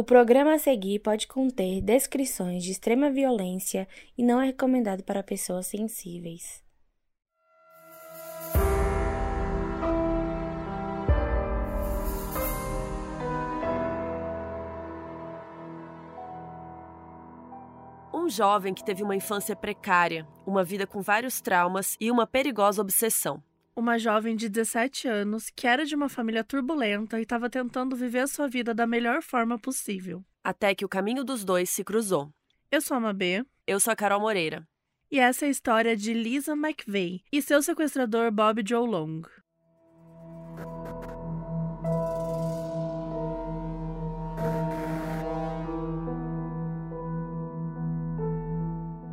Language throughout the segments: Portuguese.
O programa a seguir pode conter descrições de extrema violência e não é recomendado para pessoas sensíveis. Um jovem que teve uma infância precária, uma vida com vários traumas e uma perigosa obsessão. Uma jovem de 17 anos que era de uma família turbulenta e estava tentando viver a sua vida da melhor forma possível. Até que o caminho dos dois se cruzou. Eu sou a Mabê. Eu sou a Carol Moreira. E essa é a história de Lisa McVeigh e seu sequestrador Bob Joe Long.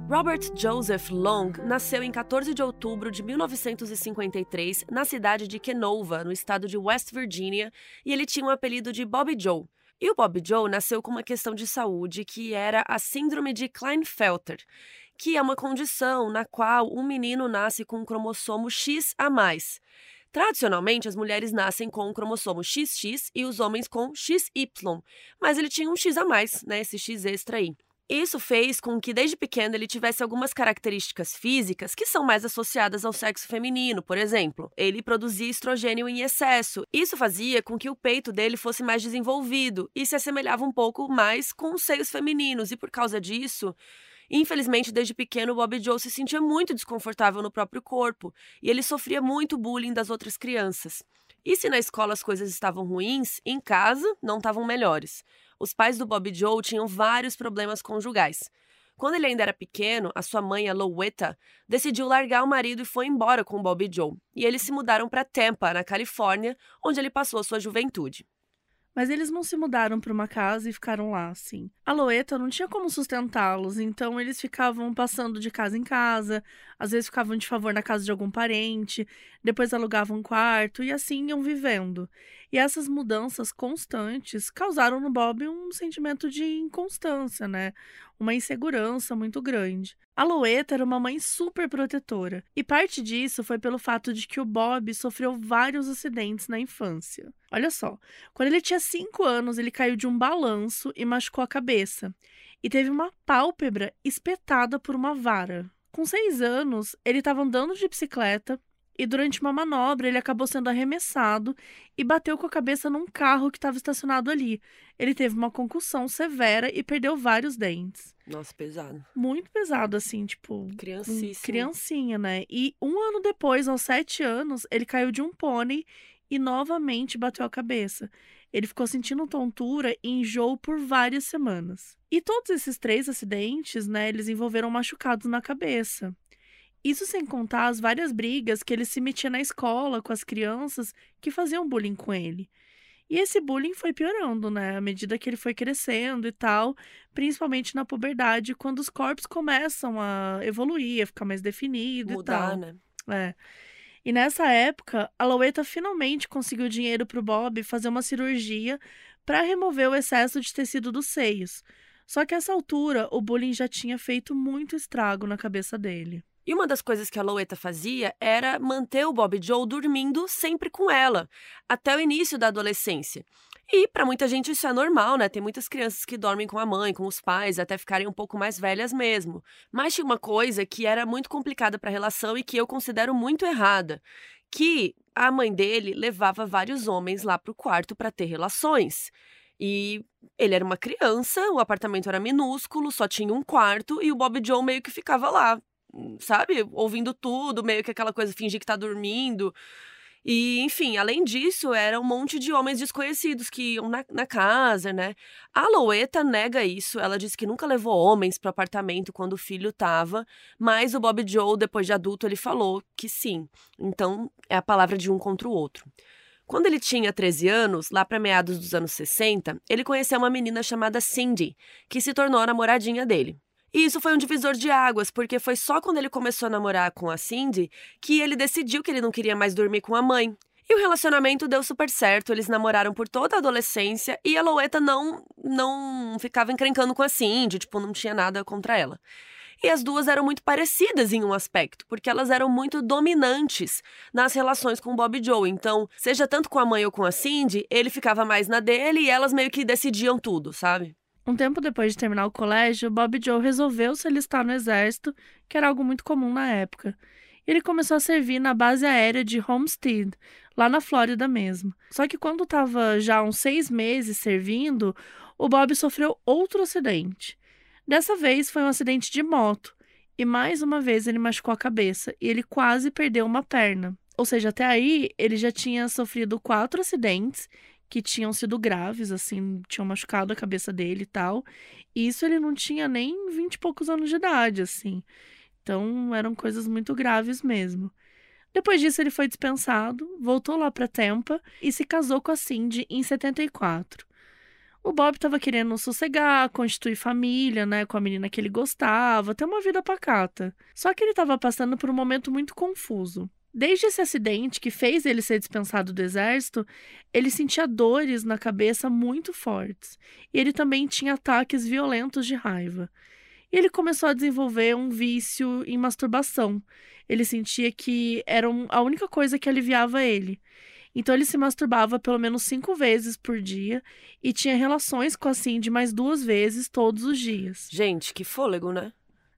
Robert Joseph Long nasceu em 14 de outubro de 1953 na cidade de Kenova, no estado de West Virginia, e ele tinha o apelido de Bob Joe. E o Bob Joe nasceu com uma questão de saúde que era a síndrome de Klinefelter, que é uma condição na qual um menino nasce com um cromossomo X a mais. Tradicionalmente, as mulheres nascem com o um cromossomo XX e os homens com XY, mas ele tinha um X a mais, né, esse X extra aí. Isso fez com que, desde pequeno, ele tivesse algumas características físicas que são mais associadas ao sexo feminino. Por exemplo, ele produzia estrogênio em excesso. Isso fazia com que o peito dele fosse mais desenvolvido e se assemelhava um pouco mais com os seios femininos. E por causa disso, Infelizmente, desde pequeno, Bob Joe se sentia muito desconfortável no próprio corpo e ele sofria muito bullying das outras crianças. E se na escola as coisas estavam ruins, em casa não estavam melhores os pais do Bob Joe tinham vários problemas conjugais. Quando ele ainda era pequeno, a sua mãe, a Louetta, decidiu largar o marido e foi embora com Bob Joe. E eles se mudaram para Tampa, na Califórnia, onde ele passou a sua juventude. Mas eles não se mudaram para uma casa e ficaram lá, assim. A Loeta não tinha como sustentá-los, então eles ficavam passando de casa em casa, às vezes ficavam de favor na casa de algum parente, depois alugavam um quarto e assim iam vivendo. E essas mudanças constantes causaram no Bob um sentimento de inconstância, né? Uma insegurança muito grande. A Loeta era uma mãe super protetora, e parte disso foi pelo fato de que o Bob sofreu vários acidentes na infância. Olha só, quando ele tinha 5 anos, ele caiu de um balanço e machucou a cabeça, e teve uma pálpebra espetada por uma vara. Com 6 anos, ele estava andando de bicicleta e durante uma manobra ele acabou sendo arremessado e bateu com a cabeça num carro que estava estacionado ali. Ele teve uma concussão severa e perdeu vários dentes. Nossa, pesado. Muito pesado, assim, tipo. Criancíssimo. Criancinha, né? E um ano depois, aos sete anos, ele caiu de um pônei e novamente bateu a cabeça. Ele ficou sentindo tontura e enjoo por várias semanas. E todos esses três acidentes, né, eles envolveram machucados na cabeça. Isso sem contar as várias brigas que ele se metia na escola com as crianças que faziam bullying com ele. E esse bullying foi piorando, né? À medida que ele foi crescendo e tal, principalmente na puberdade, quando os corpos começam a evoluir, a ficar mais definido Mudar, e tal. né? É. E nessa época, a Loueta finalmente conseguiu dinheiro para o Bob fazer uma cirurgia para remover o excesso de tecido dos seios. Só que a essa altura, o bullying já tinha feito muito estrago na cabeça dele. E uma das coisas que a Loueta fazia era manter o Bob Joe dormindo sempre com ela, até o início da adolescência. E para muita gente isso é normal, né? Tem muitas crianças que dormem com a mãe, com os pais, até ficarem um pouco mais velhas mesmo. Mas tinha uma coisa que era muito complicada para a relação e que eu considero muito errada, que a mãe dele levava vários homens lá pro quarto para ter relações. E ele era uma criança, o apartamento era minúsculo, só tinha um quarto e o Bob Joe meio que ficava lá, sabe, ouvindo tudo, meio que aquela coisa fingir que tá dormindo. E, enfim, além disso, era um monte de homens desconhecidos que iam na, na casa, né? A Loueta nega isso. Ela disse que nunca levou homens pro apartamento quando o filho tava, mas o Bob Joe, depois de adulto, ele falou que sim. Então, é a palavra de um contra o outro. Quando ele tinha 13 anos, lá para meados dos anos 60, ele conheceu uma menina chamada Cindy, que se tornou namoradinha dele. E isso foi um divisor de águas, porque foi só quando ele começou a namorar com a Cindy que ele decidiu que ele não queria mais dormir com a mãe. E o relacionamento deu super certo, eles namoraram por toda a adolescência e a Loueta não não ficava encrencando com a Cindy, tipo, não tinha nada contra ela. E as duas eram muito parecidas em um aspecto, porque elas eram muito dominantes nas relações com Bob e Joe. Então, seja tanto com a mãe ou com a Cindy, ele ficava mais na dele e elas meio que decidiam tudo, sabe? Um tempo depois de terminar o colégio, Bob Joe resolveu se alistar no exército, que era algo muito comum na época. Ele começou a servir na base aérea de Homestead, lá na Flórida mesmo. Só que quando estava já uns seis meses servindo, o Bob sofreu outro acidente. Dessa vez foi um acidente de moto, e mais uma vez ele machucou a cabeça e ele quase perdeu uma perna. Ou seja, até aí ele já tinha sofrido quatro acidentes que tinham sido graves, assim, tinham machucado a cabeça dele e tal. E isso ele não tinha nem vinte e poucos anos de idade, assim. Então eram coisas muito graves mesmo. Depois disso, ele foi dispensado, voltou lá para Tampa e se casou com a Cindy em 74. O Bob estava querendo sossegar, constituir família, né, com a menina que ele gostava, ter uma vida pacata. Só que ele estava passando por um momento muito confuso. Desde esse acidente que fez ele ser dispensado do exército, ele sentia dores na cabeça muito fortes. E ele também tinha ataques violentos de raiva. E ele começou a desenvolver um vício em masturbação. Ele sentia que era a única coisa que aliviava ele. Então ele se masturbava pelo menos cinco vezes por dia e tinha relações com a Cindy mais duas vezes todos os dias. Gente, que fôlego, né?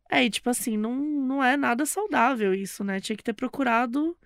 É, e tipo assim, não, não é nada saudável isso, né? Tinha que ter procurado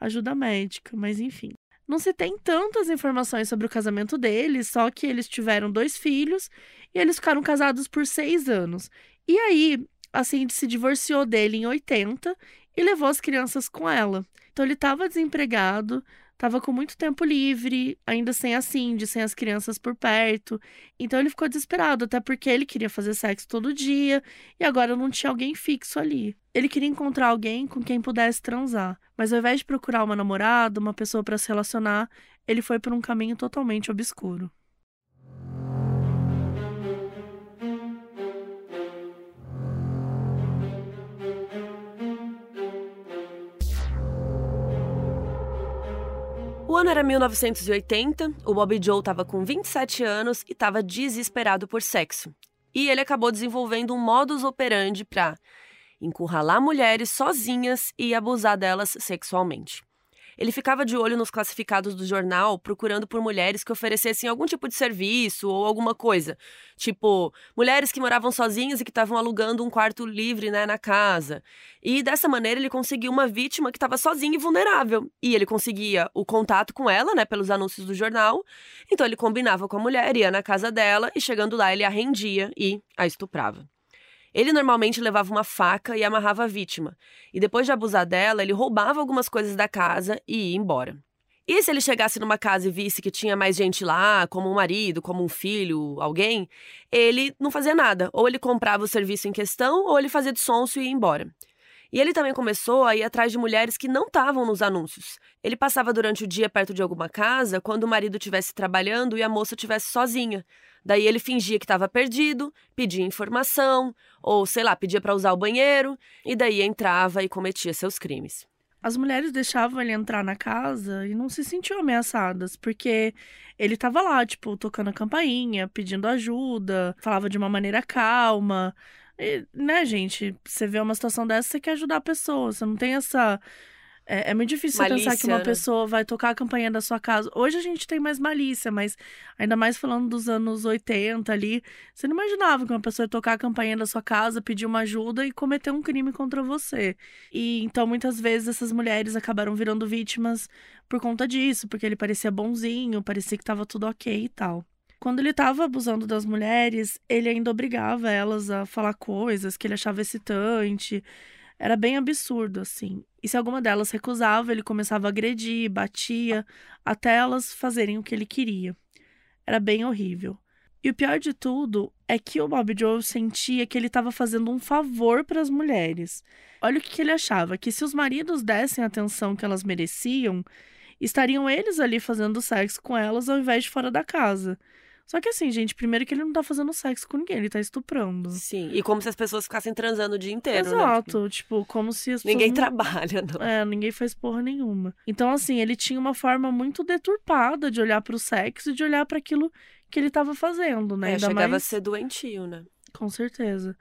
ajuda médica, mas enfim. Não se tem tantas informações sobre o casamento deles, só que eles tiveram dois filhos e eles ficaram casados por seis anos. E aí, a Cindy se divorciou dele em 80 e levou as crianças com ela. Então ele estava desempregado, Tava com muito tempo livre, ainda sem a Cindy, sem as crianças por perto. Então ele ficou desesperado, até porque ele queria fazer sexo todo dia e agora não tinha alguém fixo ali. Ele queria encontrar alguém com quem pudesse transar, mas ao invés de procurar uma namorada, uma pessoa para se relacionar, ele foi por um caminho totalmente obscuro. Ano era 1980, o Bob Joe estava com 27 anos e estava desesperado por sexo. E ele acabou desenvolvendo um modus operandi para encurralar mulheres sozinhas e abusar delas sexualmente. Ele ficava de olho nos classificados do jornal, procurando por mulheres que oferecessem algum tipo de serviço ou alguma coisa. Tipo, mulheres que moravam sozinhas e que estavam alugando um quarto livre né, na casa. E dessa maneira ele conseguiu uma vítima que estava sozinha e vulnerável. E ele conseguia o contato com ela, né, pelos anúncios do jornal. Então ele combinava com a mulher, ia na casa dela e chegando lá ele a rendia e a estuprava. Ele normalmente levava uma faca e amarrava a vítima, e depois de abusar dela, ele roubava algumas coisas da casa e ia embora. E se ele chegasse numa casa e visse que tinha mais gente lá, como um marido, como um filho, alguém, ele não fazia nada. Ou ele comprava o serviço em questão, ou ele fazia de sonso e ia embora. E ele também começou a ir atrás de mulheres que não estavam nos anúncios. Ele passava durante o dia perto de alguma casa quando o marido estivesse trabalhando e a moça estivesse sozinha. Daí ele fingia que estava perdido, pedia informação, ou sei lá, pedia para usar o banheiro, e daí entrava e cometia seus crimes. As mulheres deixavam ele entrar na casa e não se sentiam ameaçadas, porque ele estava lá, tipo, tocando a campainha, pedindo ajuda, falava de uma maneira calma. E, né, gente? Você vê uma situação dessa, você quer ajudar a pessoa, você não tem essa é, é muito difícil malícia, pensar que uma né? pessoa vai tocar a campanha da sua casa. Hoje a gente tem mais malícia, mas ainda mais falando dos anos 80 ali, você não imaginava que uma pessoa ia tocar a campanha da sua casa, pedir uma ajuda e cometer um crime contra você. E então muitas vezes essas mulheres acabaram virando vítimas por conta disso, porque ele parecia bonzinho, parecia que tava tudo ok e tal. Quando ele estava abusando das mulheres, ele ainda obrigava elas a falar coisas que ele achava excitante. Era bem absurdo, assim. E se alguma delas recusava, ele começava a agredir, batia, até elas fazerem o que ele queria. Era bem horrível. E o pior de tudo é que o Bob Joe sentia que ele estava fazendo um favor para as mulheres. Olha o que, que ele achava: que se os maridos dessem a atenção que elas mereciam, estariam eles ali fazendo sexo com elas ao invés de fora da casa. Só que assim, gente, primeiro que ele não tá fazendo sexo com ninguém, ele tá estuprando. Sim, e como se as pessoas ficassem transando o dia inteiro, né? Exato, né? tipo, como se as Ninguém trabalha, não. É, ninguém faz porra nenhuma. Então, assim, ele tinha uma forma muito deturpada de olhar pro sexo e de olhar para aquilo que ele tava fazendo, né? É, Ainda chegava mais... a ser doentio, né? Com certeza.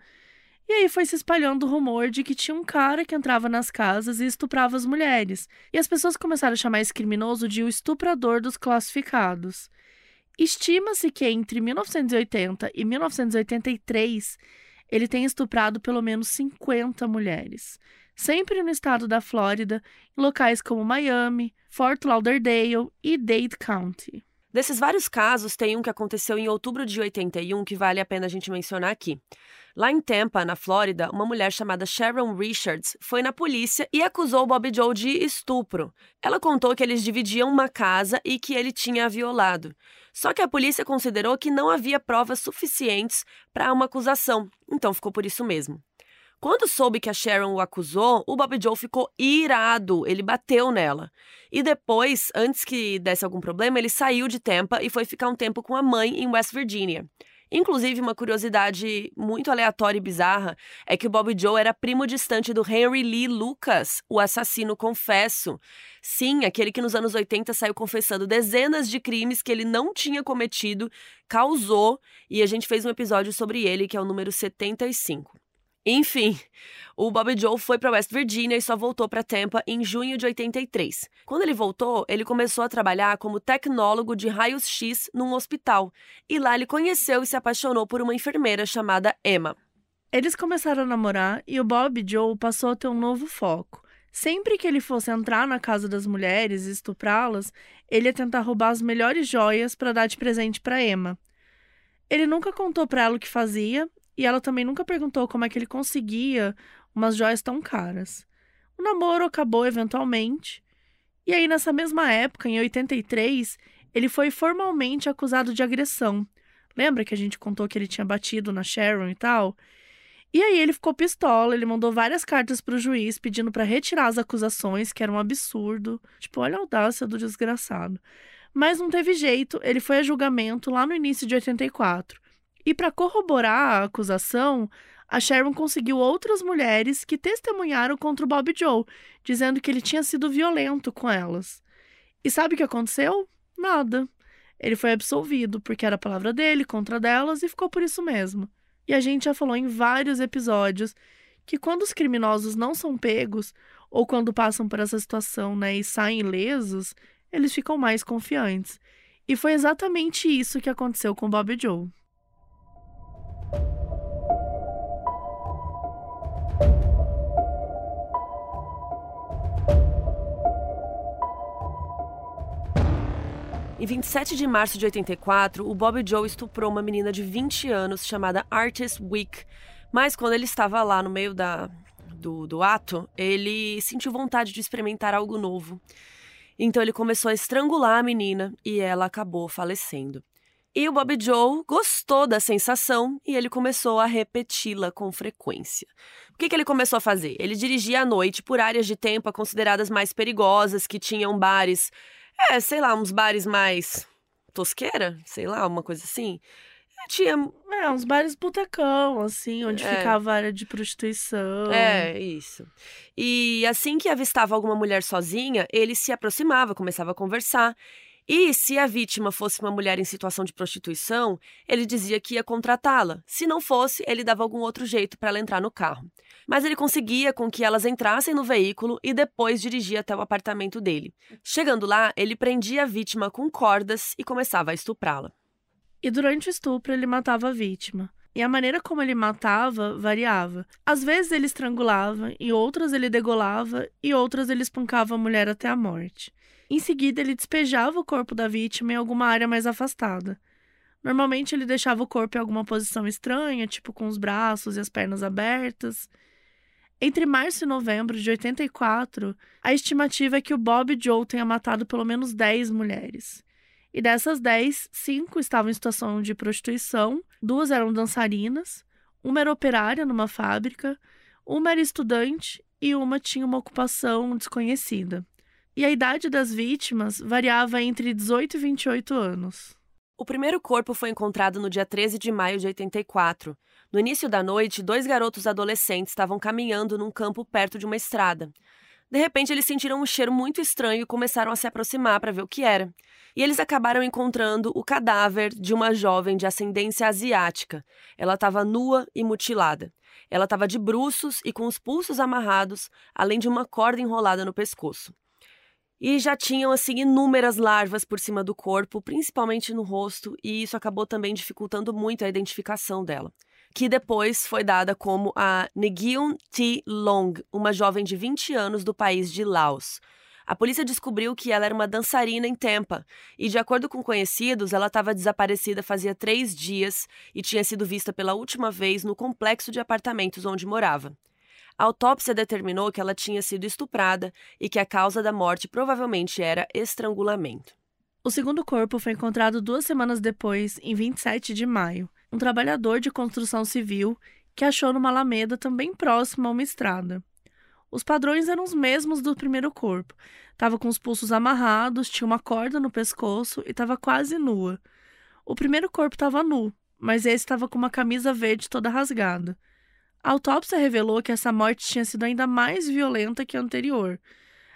E aí foi se espalhando o rumor de que tinha um cara que entrava nas casas e estuprava as mulheres. E as pessoas começaram a chamar esse criminoso de o estuprador dos classificados. Estima-se que entre 1980 e 1983 ele tenha estuprado pelo menos 50 mulheres, sempre no estado da Flórida, em locais como Miami, Fort Lauderdale e Dade County. Desses vários casos, tem um que aconteceu em outubro de 81 que vale a pena a gente mencionar aqui. Lá em Tampa, na Flórida, uma mulher chamada Sharon Richards foi na polícia e acusou Bob Joe de estupro. Ela contou que eles dividiam uma casa e que ele tinha a violado. Só que a polícia considerou que não havia provas suficientes para uma acusação, então ficou por isso mesmo. Quando soube que a Sharon o acusou, o Bob Joe ficou irado, ele bateu nela. E depois, antes que desse algum problema, ele saiu de Tampa e foi ficar um tempo com a mãe em West Virginia. Inclusive, uma curiosidade muito aleatória e bizarra é que o Bob Joe era primo distante do Henry Lee Lucas, o assassino confesso. Sim, aquele que nos anos 80 saiu confessando dezenas de crimes que ele não tinha cometido, causou, e a gente fez um episódio sobre ele, que é o número 75. Enfim, o Bob Joe foi para West Virginia e só voltou para Tampa em junho de 83. Quando ele voltou, ele começou a trabalhar como tecnólogo de raios-x num hospital. E lá ele conheceu e se apaixonou por uma enfermeira chamada Emma. Eles começaram a namorar e o Bob Joe passou a ter um novo foco. Sempre que ele fosse entrar na casa das mulheres e estuprá-las, ele ia tentar roubar as melhores joias para dar de presente para Emma. Ele nunca contou para ela o que fazia e ela também nunca perguntou como é que ele conseguia umas joias tão caras. O namoro acabou eventualmente. E aí, nessa mesma época, em 83, ele foi formalmente acusado de agressão. Lembra que a gente contou que ele tinha batido na Sharon e tal? E aí ele ficou pistola, ele mandou várias cartas para o juiz pedindo para retirar as acusações, que era um absurdo. Tipo, olha a audácia do desgraçado. Mas não teve jeito, ele foi a julgamento lá no início de 84. E para corroborar a acusação, a Sharon conseguiu outras mulheres que testemunharam contra o Bob Joe, dizendo que ele tinha sido violento com elas. E sabe o que aconteceu? Nada. Ele foi absolvido, porque era a palavra dele contra delas e ficou por isso mesmo. E a gente já falou em vários episódios que quando os criminosos não são pegos, ou quando passam por essa situação né, e saem ilesos, eles ficam mais confiantes. E foi exatamente isso que aconteceu com Bob Joe. Em 27 de março de 84, o Bob Joe estuprou uma menina de 20 anos chamada Artist Week. Mas quando ele estava lá no meio da, do, do ato, ele sentiu vontade de experimentar algo novo. Então ele começou a estrangular a menina e ela acabou falecendo. E o Bob Joe gostou da sensação e ele começou a repeti-la com frequência. O que, que ele começou a fazer? Ele dirigia à noite por áreas de tempo consideradas mais perigosas, que tinham bares é, sei lá, uns bares mais tosqueira, sei lá, uma coisa assim. Tinha. É, uns bares botecão, assim, onde é. ficava a área de prostituição. É, isso. E assim que avistava alguma mulher sozinha, ele se aproximava, começava a conversar. E se a vítima fosse uma mulher em situação de prostituição, ele dizia que ia contratá-la. Se não fosse, ele dava algum outro jeito para ela entrar no carro. Mas ele conseguia com que elas entrassem no veículo e depois dirigia até o apartamento dele. Chegando lá, ele prendia a vítima com cordas e começava a estuprá-la. E durante o estupro, ele matava a vítima. E a maneira como ele matava variava. Às vezes ele estrangulava, e outras ele degolava, e outras ele espancava a mulher até a morte. Em seguida, ele despejava o corpo da vítima em alguma área mais afastada. Normalmente, ele deixava o corpo em alguma posição estranha, tipo com os braços e as pernas abertas. Entre março e novembro de 84, a estimativa é que o Bob Joe tenha matado pelo menos 10 mulheres. E dessas 10, 5 estavam em situação de prostituição, duas eram dançarinas, uma era operária numa fábrica, uma era estudante e uma tinha uma ocupação desconhecida e a idade das vítimas variava entre 18 e 28 anos. O primeiro corpo foi encontrado no dia 13 de maio de 84. No início da noite, dois garotos adolescentes estavam caminhando num campo perto de uma estrada. De repente, eles sentiram um cheiro muito estranho e começaram a se aproximar para ver o que era. E eles acabaram encontrando o cadáver de uma jovem de ascendência asiática. Ela estava nua e mutilada. Ela estava de bruços e com os pulsos amarrados, além de uma corda enrolada no pescoço. E já tinham assim inúmeras larvas por cima do corpo, principalmente no rosto, e isso acabou também dificultando muito a identificação dela que depois foi dada como a Negion T. Long, uma jovem de 20 anos do país de Laos. A polícia descobriu que ela era uma dançarina em Tampa e, de acordo com conhecidos, ela estava desaparecida fazia três dias e tinha sido vista pela última vez no complexo de apartamentos onde morava. A autópsia determinou que ela tinha sido estuprada e que a causa da morte provavelmente era estrangulamento. O segundo corpo foi encontrado duas semanas depois, em 27 de maio um trabalhador de construção civil que achou numa alameda também próxima a uma estrada. Os padrões eram os mesmos do primeiro corpo. Estava com os pulsos amarrados, tinha uma corda no pescoço e estava quase nua. O primeiro corpo estava nu, mas esse estava com uma camisa verde toda rasgada. A autópsia revelou que essa morte tinha sido ainda mais violenta que a anterior.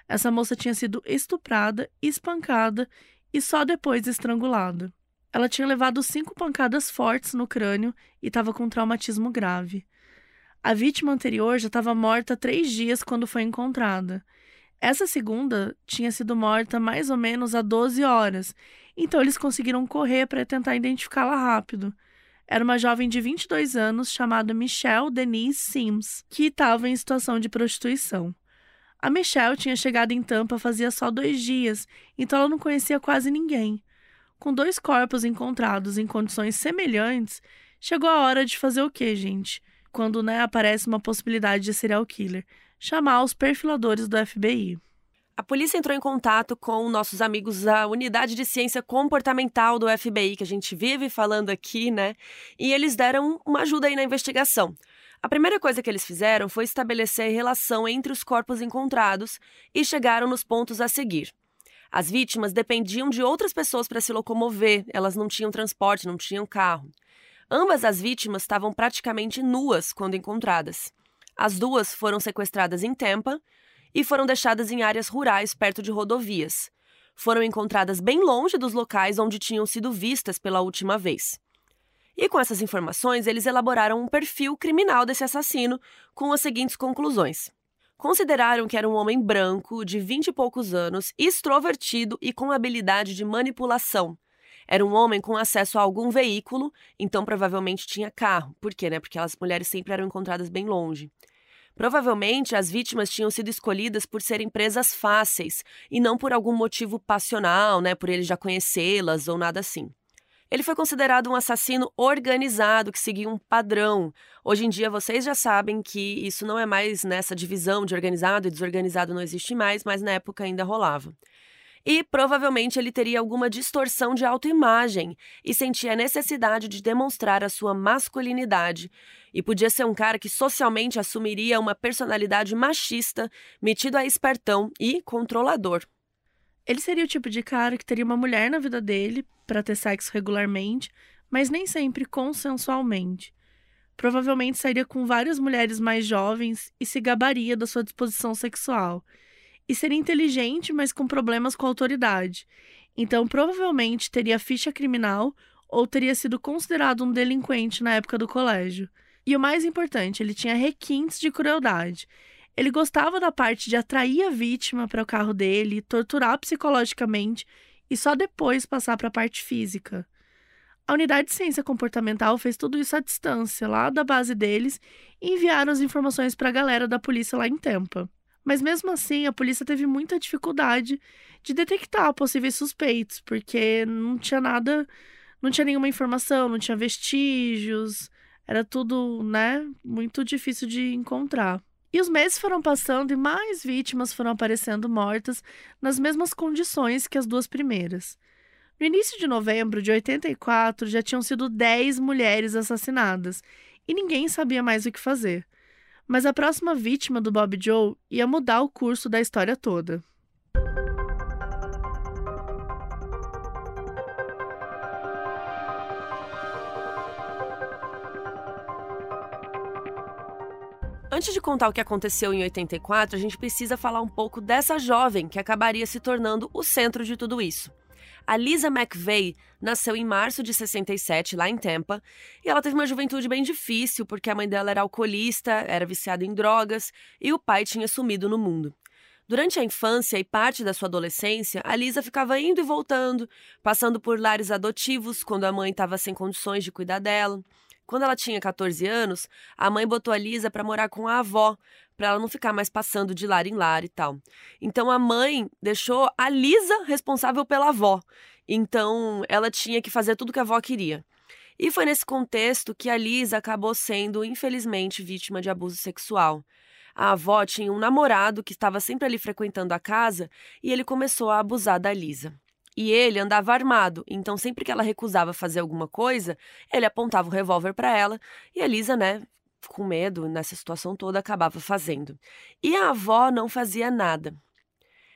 Essa moça tinha sido estuprada, espancada e só depois estrangulada. Ela tinha levado cinco pancadas fortes no crânio e estava com um traumatismo grave. A vítima anterior já estava morta há três dias quando foi encontrada. Essa segunda tinha sido morta mais ou menos há 12 horas, então eles conseguiram correr para tentar identificá-la rápido. Era uma jovem de 22 anos chamada Michelle Denise Sims, que estava em situação de prostituição. A Michelle tinha chegado em Tampa fazia só dois dias, então ela não conhecia quase ninguém. Com dois corpos encontrados em condições semelhantes, chegou a hora de fazer o quê, gente? Quando né, aparece uma possibilidade de serial killer. Chamar os perfiladores do FBI. A polícia entrou em contato com nossos amigos da Unidade de Ciência Comportamental do FBI, que a gente vive falando aqui, né? E eles deram uma ajuda aí na investigação. A primeira coisa que eles fizeram foi estabelecer relação entre os corpos encontrados e chegaram nos pontos a seguir. As vítimas dependiam de outras pessoas para se locomover, elas não tinham transporte, não tinham carro. Ambas as vítimas estavam praticamente nuas quando encontradas. As duas foram sequestradas em Tampa e foram deixadas em áreas rurais perto de rodovias. Foram encontradas bem longe dos locais onde tinham sido vistas pela última vez. E com essas informações, eles elaboraram um perfil criminal desse assassino com as seguintes conclusões. Consideraram que era um homem branco, de vinte e poucos anos, extrovertido e com habilidade de manipulação. Era um homem com acesso a algum veículo, então provavelmente tinha carro. Por quê, né? Porque as mulheres sempre eram encontradas bem longe. Provavelmente as vítimas tinham sido escolhidas por serem presas fáceis e não por algum motivo passional, né? Por ele já conhecê-las ou nada assim. Ele foi considerado um assassino organizado que seguia um padrão. Hoje em dia vocês já sabem que isso não é mais nessa divisão de organizado e desorganizado não existe mais, mas na época ainda rolava. E provavelmente ele teria alguma distorção de autoimagem e sentia necessidade de demonstrar a sua masculinidade. E podia ser um cara que socialmente assumiria uma personalidade machista, metido a espertão e controlador. Ele seria o tipo de cara que teria uma mulher na vida dele para ter sexo regularmente, mas nem sempre consensualmente. Provavelmente sairia com várias mulheres mais jovens e se gabaria da sua disposição sexual. E seria inteligente, mas com problemas com a autoridade. Então, provavelmente teria ficha criminal ou teria sido considerado um delinquente na época do colégio. E o mais importante, ele tinha requintes de crueldade. Ele gostava da parte de atrair a vítima para o carro dele, torturar psicologicamente e só depois passar para a parte física. A unidade de ciência comportamental fez tudo isso à distância, lá da base deles, e enviaram as informações para a galera da polícia lá em Tampa. Mas mesmo assim, a polícia teve muita dificuldade de detectar possíveis suspeitos, porque não tinha nada, não tinha nenhuma informação, não tinha vestígios, era tudo, né, muito difícil de encontrar. E os meses foram passando e mais vítimas foram aparecendo mortas nas mesmas condições que as duas primeiras. No início de novembro de 84, já tinham sido 10 mulheres assassinadas e ninguém sabia mais o que fazer. Mas a próxima vítima do Bob Joe ia mudar o curso da história toda. Antes de contar o que aconteceu em 84, a gente precisa falar um pouco dessa jovem que acabaria se tornando o centro de tudo isso. A Lisa McVeigh nasceu em março de 67, lá em Tampa, e ela teve uma juventude bem difícil porque a mãe dela era alcoolista, era viciada em drogas e o pai tinha sumido no mundo. Durante a infância e parte da sua adolescência, a Lisa ficava indo e voltando, passando por lares adotivos quando a mãe estava sem condições de cuidar dela. Quando ela tinha 14 anos, a mãe botou a Lisa para morar com a avó, para ela não ficar mais passando de lar em lar e tal. Então a mãe deixou a Lisa responsável pela avó. Então ela tinha que fazer tudo que a avó queria. E foi nesse contexto que a Lisa acabou sendo, infelizmente, vítima de abuso sexual. A avó tinha um namorado que estava sempre ali frequentando a casa e ele começou a abusar da Lisa. E ele andava armado, então sempre que ela recusava fazer alguma coisa, ele apontava o revólver para ela e a Lisa, né, com medo nessa situação toda, acabava fazendo. E a avó não fazia nada.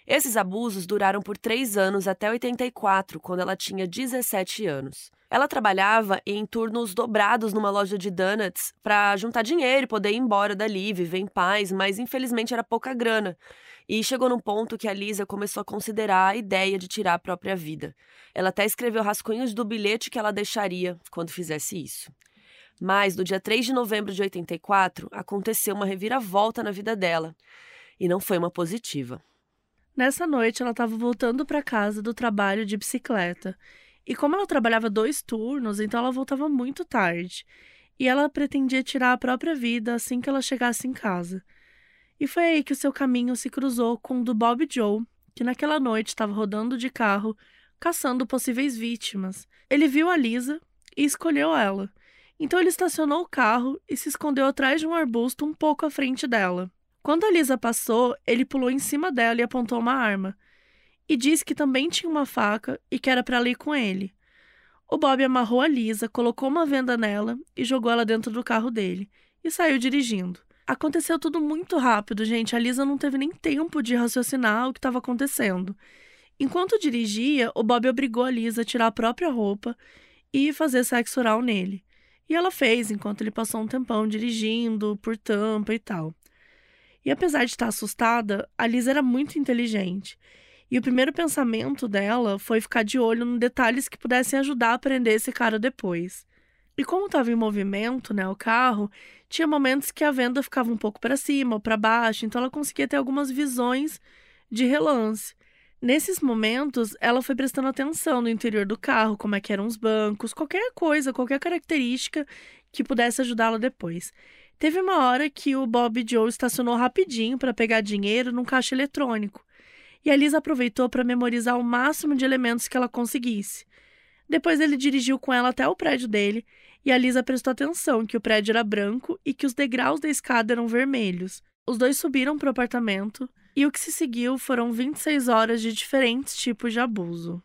Esses abusos duraram por três anos até 84, quando ela tinha 17 anos. Ela trabalhava em turnos dobrados numa loja de donuts para juntar dinheiro e poder ir embora dali, viver em paz, mas infelizmente era pouca grana. E chegou num ponto que a Lisa começou a considerar a ideia de tirar a própria vida. Ela até escreveu rascunhos do bilhete que ela deixaria quando fizesse isso. Mas, no dia 3 de novembro de 84, aconteceu uma reviravolta na vida dela. E não foi uma positiva. Nessa noite, ela estava voltando para casa do trabalho de bicicleta. E como ela trabalhava dois turnos, então ela voltava muito tarde. E ela pretendia tirar a própria vida assim que ela chegasse em casa. E foi aí que o seu caminho se cruzou com o do Bob Joe, que naquela noite estava rodando de carro, caçando possíveis vítimas. Ele viu a Lisa e escolheu ela. Então ele estacionou o carro e se escondeu atrás de um arbusto um pouco à frente dela. Quando a Lisa passou, ele pulou em cima dela e apontou uma arma. E disse que também tinha uma faca e que era para ir com ele. O Bob amarrou a Lisa, colocou uma venda nela e jogou ela dentro do carro dele e saiu dirigindo. Aconteceu tudo muito rápido, gente. A Lisa não teve nem tempo de raciocinar o que estava acontecendo. Enquanto dirigia, o Bob obrigou a Lisa a tirar a própria roupa e fazer sexo oral nele. E ela fez enquanto ele passou um tempão dirigindo, por tampa e tal. E apesar de estar assustada, a Lisa era muito inteligente. E o primeiro pensamento dela foi ficar de olho em detalhes que pudessem ajudar a prender esse cara depois. E como estava em movimento, né, o carro, tinha momentos que a venda ficava um pouco para cima ou para baixo, então ela conseguia ter algumas visões de relance. Nesses momentos, ela foi prestando atenção no interior do carro, como é que eram os bancos, qualquer coisa, qualquer característica que pudesse ajudá-la depois. Teve uma hora que o Bob Joe estacionou rapidinho para pegar dinheiro num caixa eletrônico. E a Lisa aproveitou para memorizar o máximo de elementos que ela conseguisse. Depois ele dirigiu com ela até o prédio dele e a Lisa prestou atenção que o prédio era branco e que os degraus da escada eram vermelhos. Os dois subiram para o apartamento e o que se seguiu foram 26 horas de diferentes tipos de abuso.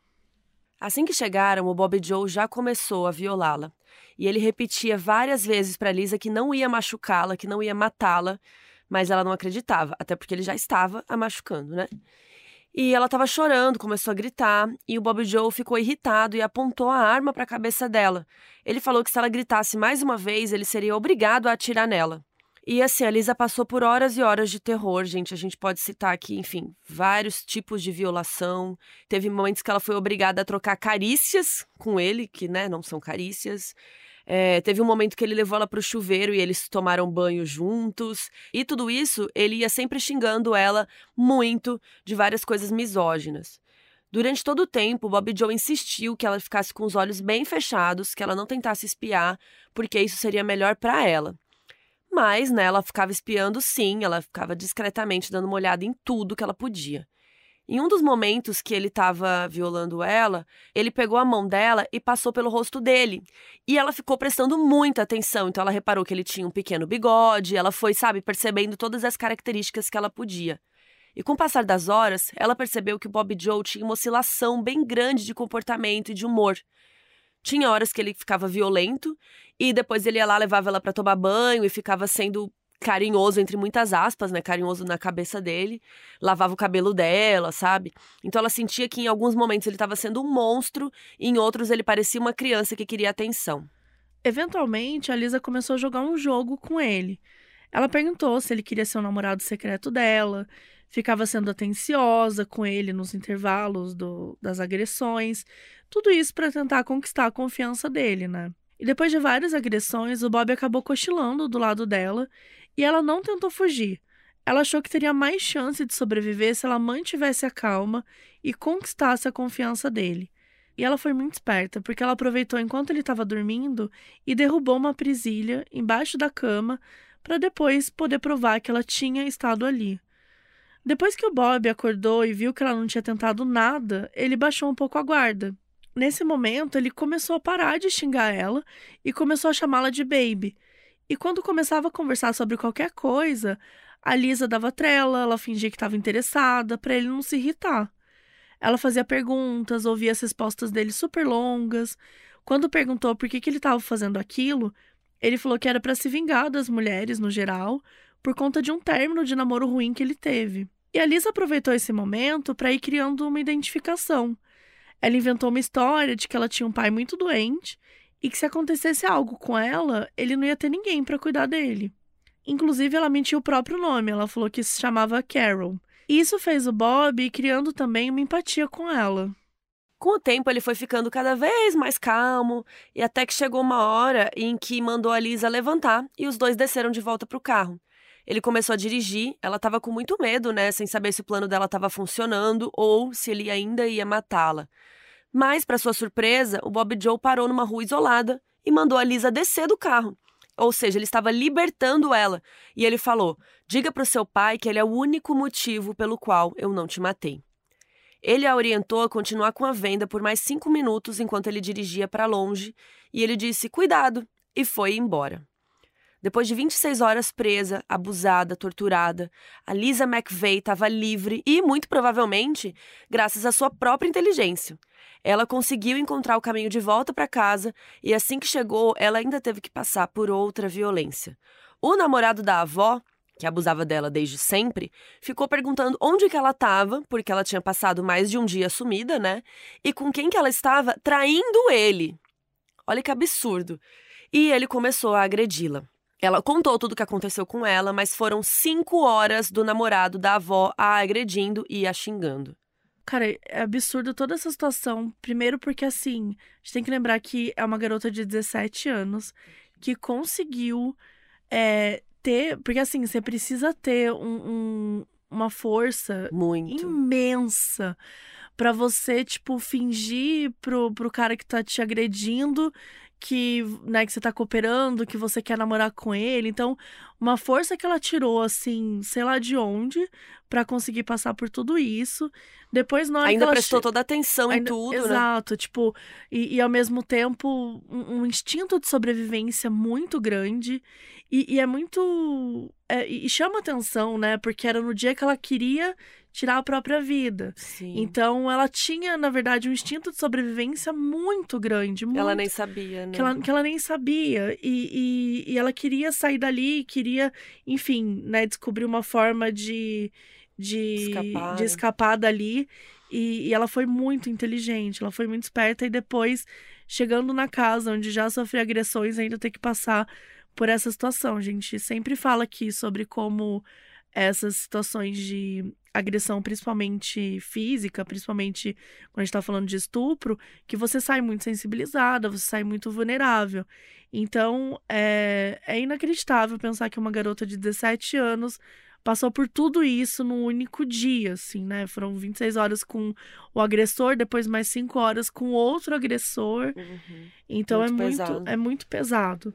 Assim que chegaram, o Bob Joe já começou a violá-la. E ele repetia várias vezes para Lisa que não ia machucá-la, que não ia matá-la, mas ela não acreditava, até porque ele já estava a machucando, né? E ela estava chorando, começou a gritar, e o Bob Joe ficou irritado e apontou a arma para a cabeça dela. Ele falou que se ela gritasse mais uma vez, ele seria obrigado a atirar nela. E assim, a Lisa passou por horas e horas de terror, gente. A gente pode citar aqui, enfim, vários tipos de violação. Teve momentos que ela foi obrigada a trocar carícias com ele, que, né, não são carícias. É, teve um momento que ele levou ela para o chuveiro e eles tomaram banho juntos. E tudo isso, ele ia sempre xingando ela muito de várias coisas misóginas. Durante todo o tempo, Bob Joe insistiu que ela ficasse com os olhos bem fechados, que ela não tentasse espiar, porque isso seria melhor para ela. Mas, né, ela ficava espiando sim, ela ficava discretamente dando uma olhada em tudo que ela podia. Em um dos momentos que ele estava violando ela, ele pegou a mão dela e passou pelo rosto dele. E ela ficou prestando muita atenção, então ela reparou que ele tinha um pequeno bigode, ela foi, sabe, percebendo todas as características que ela podia. E com o passar das horas, ela percebeu que o Bob Joe tinha uma oscilação bem grande de comportamento e de humor. Tinha horas que ele ficava violento e depois ele ia lá, levava ela para tomar banho e ficava sendo carinhoso, entre muitas aspas, né? Carinhoso na cabeça dele. Lavava o cabelo dela, sabe? Então ela sentia que em alguns momentos ele estava sendo um monstro e em outros ele parecia uma criança que queria atenção. Eventualmente, a Lisa começou a jogar um jogo com ele. Ela perguntou se ele queria ser o namorado secreto dela, ficava sendo atenciosa com ele nos intervalos do, das agressões, tudo isso para tentar conquistar a confiança dele, né? E depois de várias agressões, o Bob acabou cochilando do lado dela e ela não tentou fugir. Ela achou que teria mais chance de sobreviver se ela mantivesse a calma e conquistasse a confiança dele. E ela foi muito esperta, porque ela aproveitou enquanto ele estava dormindo e derrubou uma presilha embaixo da cama para depois poder provar que ela tinha estado ali. Depois que o Bob acordou e viu que ela não tinha tentado nada, ele baixou um pouco a guarda. Nesse momento, ele começou a parar de xingar ela e começou a chamá-la de baby. E quando começava a conversar sobre qualquer coisa, a Lisa dava trela, ela fingia que estava interessada, para ele não se irritar. Ela fazia perguntas, ouvia as respostas dele super longas. Quando perguntou por que, que ele estava fazendo aquilo, ele falou que era para se vingar das mulheres no geral, por conta de um término de namoro ruim que ele teve. E a Lisa aproveitou esse momento para ir criando uma identificação. Ela inventou uma história de que ela tinha um pai muito doente e que se acontecesse algo com ela, ele não ia ter ninguém para cuidar dele. Inclusive, ela mentiu o próprio nome, ela falou que se chamava Carol. Isso fez o Bob criando também uma empatia com ela. Com o tempo, ele foi ficando cada vez mais calmo e até que chegou uma hora em que mandou a Lisa levantar e os dois desceram de volta para o carro. Ele começou a dirigir, ela estava com muito medo, né, sem saber se o plano dela estava funcionando ou se ele ainda ia matá-la. Mas, para sua surpresa, o Bob Joe parou numa rua isolada e mandou a Lisa descer do carro. Ou seja, ele estava libertando ela. E ele falou: Diga para o seu pai que ele é o único motivo pelo qual eu não te matei. Ele a orientou a continuar com a venda por mais cinco minutos enquanto ele dirigia para longe, e ele disse: Cuidado, e foi embora. Depois de 26 horas presa, abusada, torturada, a Lisa McVeigh estava livre e, muito provavelmente, graças à sua própria inteligência. Ela conseguiu encontrar o caminho de volta para casa e, assim que chegou, ela ainda teve que passar por outra violência. O namorado da avó, que abusava dela desde sempre, ficou perguntando onde que ela estava, porque ela tinha passado mais de um dia sumida, né? E com quem que ela estava traindo ele. Olha que absurdo. E ele começou a agredi-la. Ela contou tudo o que aconteceu com ela, mas foram cinco horas do namorado da avó a agredindo e a xingando. Cara, é absurdo toda essa situação. Primeiro, porque assim, a gente tem que lembrar que é uma garota de 17 anos que conseguiu é, ter. Porque assim, você precisa ter um, um, uma força Muito. imensa para você, tipo, fingir pro, pro cara que tá te agredindo que, né, que você tá cooperando, que você quer namorar com ele. Então, uma força que ela tirou, assim, sei lá de onde, para conseguir passar por tudo isso. Depois, na hora Ainda prestou che... toda a atenção Ainda... em tudo, Exato, né? tipo, e, e ao mesmo tempo, um, um, instinto de sobrevivência muito grande. E, e é muito. É, e chama atenção, né? Porque era no dia que ela queria tirar a própria vida. Sim. Então ela tinha, na verdade, um instinto de sobrevivência muito grande. Muito, ela nem sabia, né? Que ela, que ela nem sabia. E, e, e ela queria sair dali, queria, enfim, né, descobrir uma forma de, de, escapar, de escapar dali. E, e ela foi muito inteligente, ela foi muito esperta. E depois, chegando na casa, onde já sofreu agressões, ainda ter que passar por essa situação. A gente sempre fala aqui sobre como essas situações de agressão, principalmente física, principalmente quando a gente tá falando de estupro, que você sai muito sensibilizada, você sai muito vulnerável. Então, é, é inacreditável pensar que uma garota de 17 anos passou por tudo isso num único dia, assim, né? Foram 26 horas com o agressor, depois mais 5 horas com outro agressor. Uhum. Então Muito é muito pesado. é muito pesado.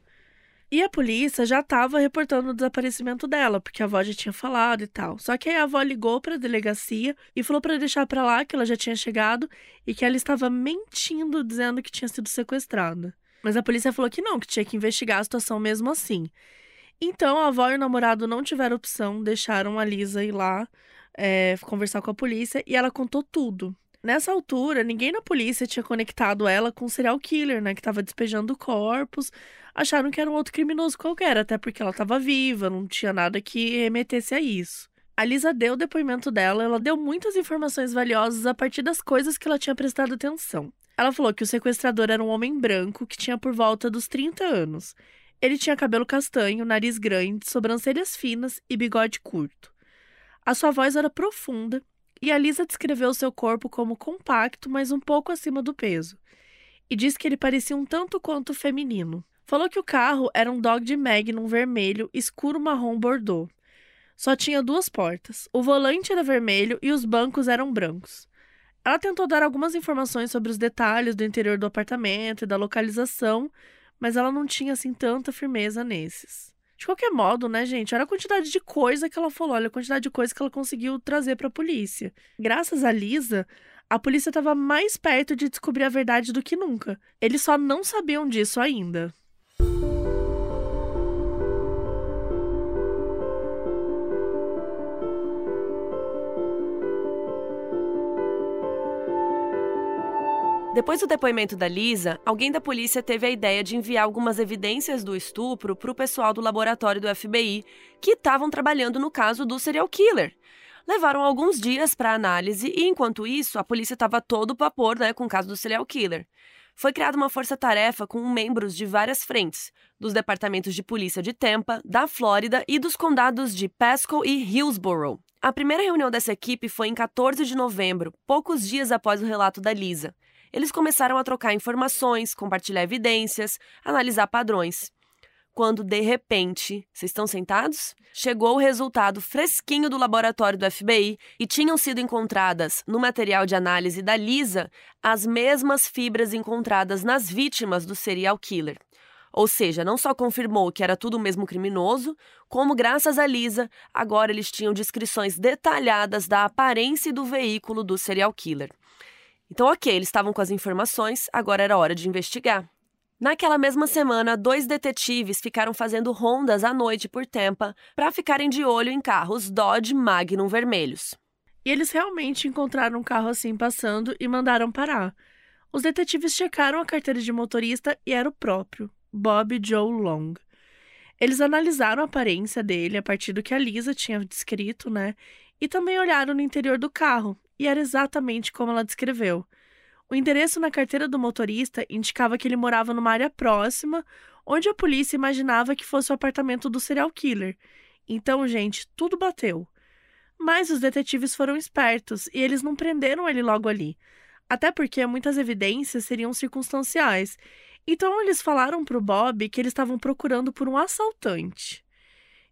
E a polícia já estava reportando o desaparecimento dela, porque a avó já tinha falado e tal. Só que aí a avó ligou para a delegacia e falou para deixar para lá que ela já tinha chegado e que ela estava mentindo dizendo que tinha sido sequestrada. Mas a polícia falou que não, que tinha que investigar a situação mesmo assim. Então a avó e o namorado não tiveram opção, deixaram a Lisa ir lá é, conversar com a polícia e ela contou tudo. Nessa altura, ninguém na polícia tinha conectado ela com o serial killer, né? Que estava despejando corpos. Acharam que era um outro criminoso qualquer, até porque ela estava viva, não tinha nada que remetesse a isso. A Lisa deu o depoimento dela, ela deu muitas informações valiosas a partir das coisas que ela tinha prestado atenção. Ela falou que o sequestrador era um homem branco que tinha por volta dos 30 anos. Ele tinha cabelo castanho, nariz grande, sobrancelhas finas e bigode curto. A sua voz era profunda e a Lisa descreveu seu corpo como compacto, mas um pouco acima do peso. E disse que ele parecia um tanto quanto feminino. Falou que o carro era um Dodge Magnum vermelho escuro marrom bordô. Só tinha duas portas. O volante era vermelho e os bancos eram brancos. Ela tentou dar algumas informações sobre os detalhes do interior do apartamento e da localização, mas ela não tinha assim tanta firmeza nesses. De qualquer modo, né, gente? Olha a quantidade de coisa que ela falou, olha a quantidade de coisa que ela conseguiu trazer para a polícia. Graças a Lisa, a polícia estava mais perto de descobrir a verdade do que nunca. Eles só não sabiam disso ainda. Depois do depoimento da Lisa, alguém da polícia teve a ideia de enviar algumas evidências do estupro para o pessoal do laboratório do FBI que estavam trabalhando no caso do serial killer. Levaram alguns dias para análise e, enquanto isso, a polícia estava todo vapor né, com o caso do serial killer. Foi criada uma força-tarefa com membros de várias frentes, dos departamentos de polícia de Tampa, da Flórida e dos condados de Pasco e Hillsborough. A primeira reunião dessa equipe foi em 14 de novembro, poucos dias após o relato da Lisa. Eles começaram a trocar informações, compartilhar evidências, analisar padrões. Quando, de repente, vocês estão sentados? Chegou o resultado fresquinho do laboratório do FBI e tinham sido encontradas no material de análise da Lisa as mesmas fibras encontradas nas vítimas do serial killer. Ou seja, não só confirmou que era tudo o mesmo criminoso, como, graças a Lisa, agora eles tinham descrições detalhadas da aparência do veículo do serial killer. Então, ok, eles estavam com as informações, agora era hora de investigar. Naquela mesma semana, dois detetives ficaram fazendo rondas à noite por Tampa para ficarem de olho em carros Dodge Magnum vermelhos. E eles realmente encontraram um carro assim passando e mandaram parar. Os detetives checaram a carteira de motorista e era o próprio, Bob Joe Long. Eles analisaram a aparência dele a partir do que a Lisa tinha descrito, né? E também olharam no interior do carro e era exatamente como ela descreveu. O endereço na carteira do motorista indicava que ele morava numa área próxima, onde a polícia imaginava que fosse o apartamento do serial killer. Então, gente, tudo bateu. Mas os detetives foram espertos e eles não prenderam ele logo ali. Até porque muitas evidências seriam circunstanciais. Então eles falaram para o Bob que eles estavam procurando por um assaltante.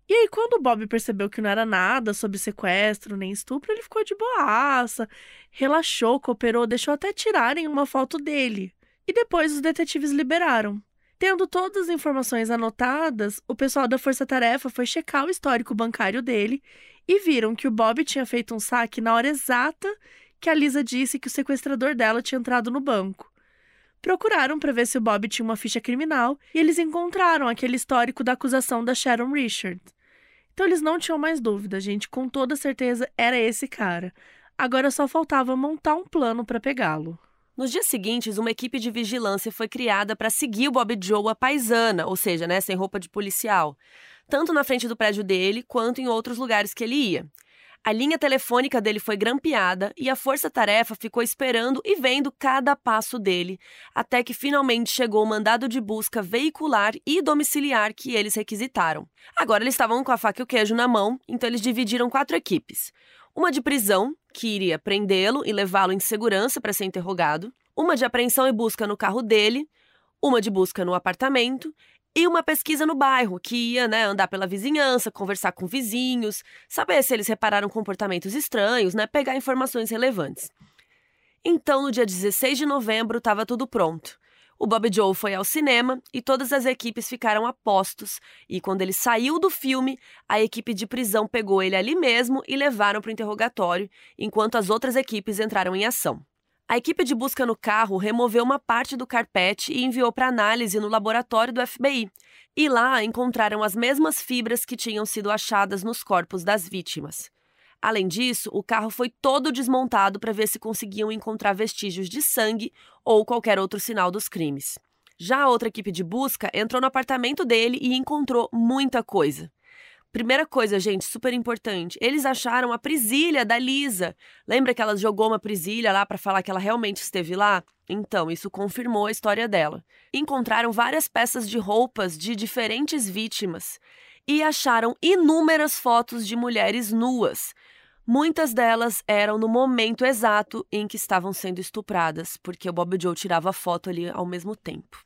E aí, quando o Bob percebeu que não era nada sobre sequestro nem estupro, ele ficou de boaça, relaxou, cooperou, deixou até tirarem uma foto dele. E depois os detetives liberaram. Tendo todas as informações anotadas, o pessoal da Força Tarefa foi checar o histórico bancário dele e viram que o Bob tinha feito um saque na hora exata que a Lisa disse que o sequestrador dela tinha entrado no banco. Procuraram para ver se o Bob tinha uma ficha criminal e eles encontraram aquele histórico da acusação da Sharon Richard. Então eles não tinham mais dúvida, gente, com toda certeza era esse cara. Agora só faltava montar um plano para pegá-lo. Nos dias seguintes, uma equipe de vigilância foi criada para seguir o Bob Joe a paisana, ou seja, né, sem roupa de policial, tanto na frente do prédio dele quanto em outros lugares que ele ia. A linha telefônica dele foi grampeada e a força-tarefa ficou esperando e vendo cada passo dele, até que finalmente chegou o mandado de busca veicular e domiciliar que eles requisitaram. Agora eles estavam com a faca e o queijo na mão, então eles dividiram quatro equipes: uma de prisão, que iria prendê-lo e levá-lo em segurança para ser interrogado, uma de apreensão e busca no carro dele, uma de busca no apartamento e uma pesquisa no bairro, que ia né, andar pela vizinhança, conversar com vizinhos, saber se eles repararam comportamentos estranhos, né, pegar informações relevantes. Então, no dia 16 de novembro, estava tudo pronto. O Bob Joe foi ao cinema e todas as equipes ficaram a postos. E quando ele saiu do filme, a equipe de prisão pegou ele ali mesmo e levaram para o interrogatório, enquanto as outras equipes entraram em ação. A equipe de busca no carro removeu uma parte do carpete e enviou para análise no laboratório do FBI. E lá encontraram as mesmas fibras que tinham sido achadas nos corpos das vítimas. Além disso, o carro foi todo desmontado para ver se conseguiam encontrar vestígios de sangue ou qualquer outro sinal dos crimes. Já a outra equipe de busca entrou no apartamento dele e encontrou muita coisa Primeira coisa, gente, super importante. Eles acharam a prisilha da Lisa. Lembra que ela jogou uma prisilha lá para falar que ela realmente esteve lá? Então, isso confirmou a história dela. Encontraram várias peças de roupas de diferentes vítimas e acharam inúmeras fotos de mulheres nuas. Muitas delas eram no momento exato em que estavam sendo estupradas, porque o Bob Joe tirava foto ali ao mesmo tempo.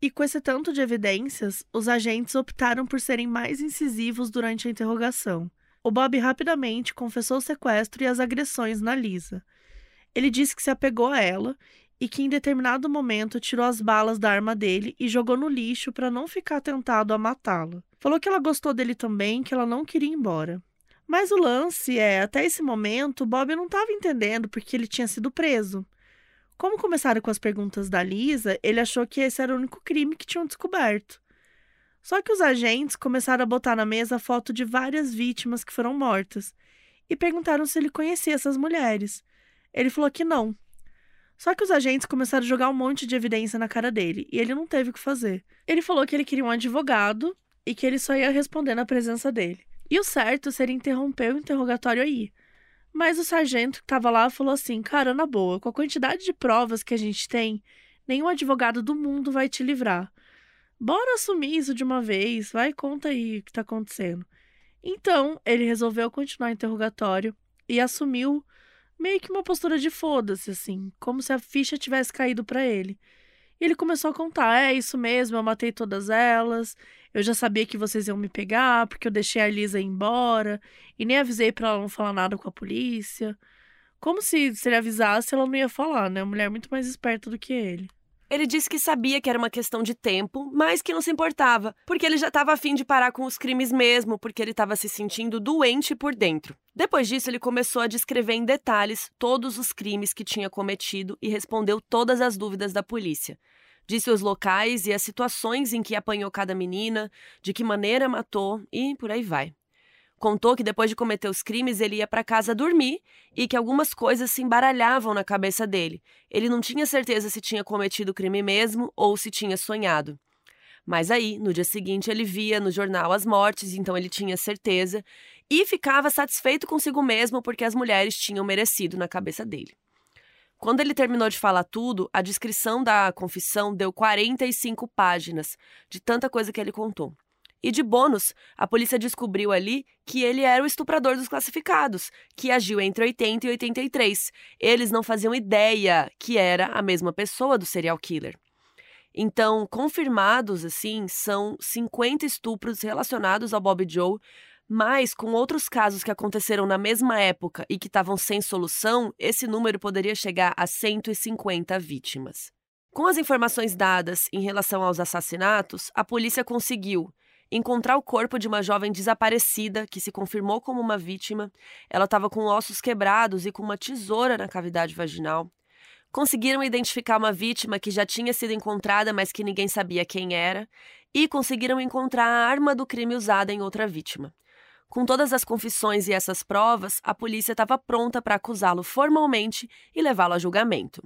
E com esse tanto de evidências, os agentes optaram por serem mais incisivos durante a interrogação. O Bob rapidamente confessou o sequestro e as agressões na Lisa. Ele disse que se apegou a ela e que em determinado momento tirou as balas da arma dele e jogou no lixo para não ficar tentado a matá-la. Falou que ela gostou dele também, que ela não queria ir embora. Mas o lance é, até esse momento, Bob não estava entendendo porque ele tinha sido preso. Como começaram com as perguntas da Lisa, ele achou que esse era o único crime que tinham descoberto. Só que os agentes começaram a botar na mesa a foto de várias vítimas que foram mortas e perguntaram se ele conhecia essas mulheres. Ele falou que não. Só que os agentes começaram a jogar um monte de evidência na cara dele e ele não teve o que fazer. Ele falou que ele queria um advogado e que ele só ia responder na presença dele. E o certo seria interromper o interrogatório aí. Mas o sargento que estava lá falou assim: Cara, na boa, com a quantidade de provas que a gente tem, nenhum advogado do mundo vai te livrar. Bora assumir isso de uma vez, vai, conta aí o que está acontecendo. Então, ele resolveu continuar o interrogatório e assumiu meio que uma postura de foda-se, assim, como se a ficha tivesse caído para ele. E ele começou a contar: é isso mesmo, eu matei todas elas. Eu já sabia que vocês iam me pegar, porque eu deixei a Lisa ir embora e nem avisei para ela não falar nada com a polícia. Como se, se ele avisasse, ela não ia falar, né? Uma mulher muito mais esperta do que ele. Ele disse que sabia que era uma questão de tempo, mas que não se importava, porque ele já estava afim de parar com os crimes mesmo, porque ele estava se sentindo doente por dentro. Depois disso, ele começou a descrever em detalhes todos os crimes que tinha cometido e respondeu todas as dúvidas da polícia. Disse os locais e as situações em que apanhou cada menina, de que maneira matou e por aí vai. Contou que depois de cometer os crimes ele ia para casa dormir e que algumas coisas se embaralhavam na cabeça dele. Ele não tinha certeza se tinha cometido o crime mesmo ou se tinha sonhado. Mas aí, no dia seguinte, ele via no jornal as mortes, então ele tinha certeza e ficava satisfeito consigo mesmo porque as mulheres tinham merecido na cabeça dele. Quando ele terminou de falar tudo, a descrição da confissão deu 45 páginas, de tanta coisa que ele contou. E de bônus, a polícia descobriu ali que ele era o estuprador dos classificados, que agiu entre 80 e 83. Eles não faziam ideia que era a mesma pessoa do serial killer. Então, confirmados assim, são 50 estupros relacionados ao Bob Joe, mas com outros casos que aconteceram na mesma época e que estavam sem solução, esse número poderia chegar a 150 vítimas. Com as informações dadas em relação aos assassinatos, a polícia conseguiu encontrar o corpo de uma jovem desaparecida que se confirmou como uma vítima. Ela estava com ossos quebrados e com uma tesoura na cavidade vaginal. Conseguiram identificar uma vítima que já tinha sido encontrada, mas que ninguém sabia quem era. E conseguiram encontrar a arma do crime usada em outra vítima. Com todas as confissões e essas provas, a polícia estava pronta para acusá-lo formalmente e levá-lo a julgamento.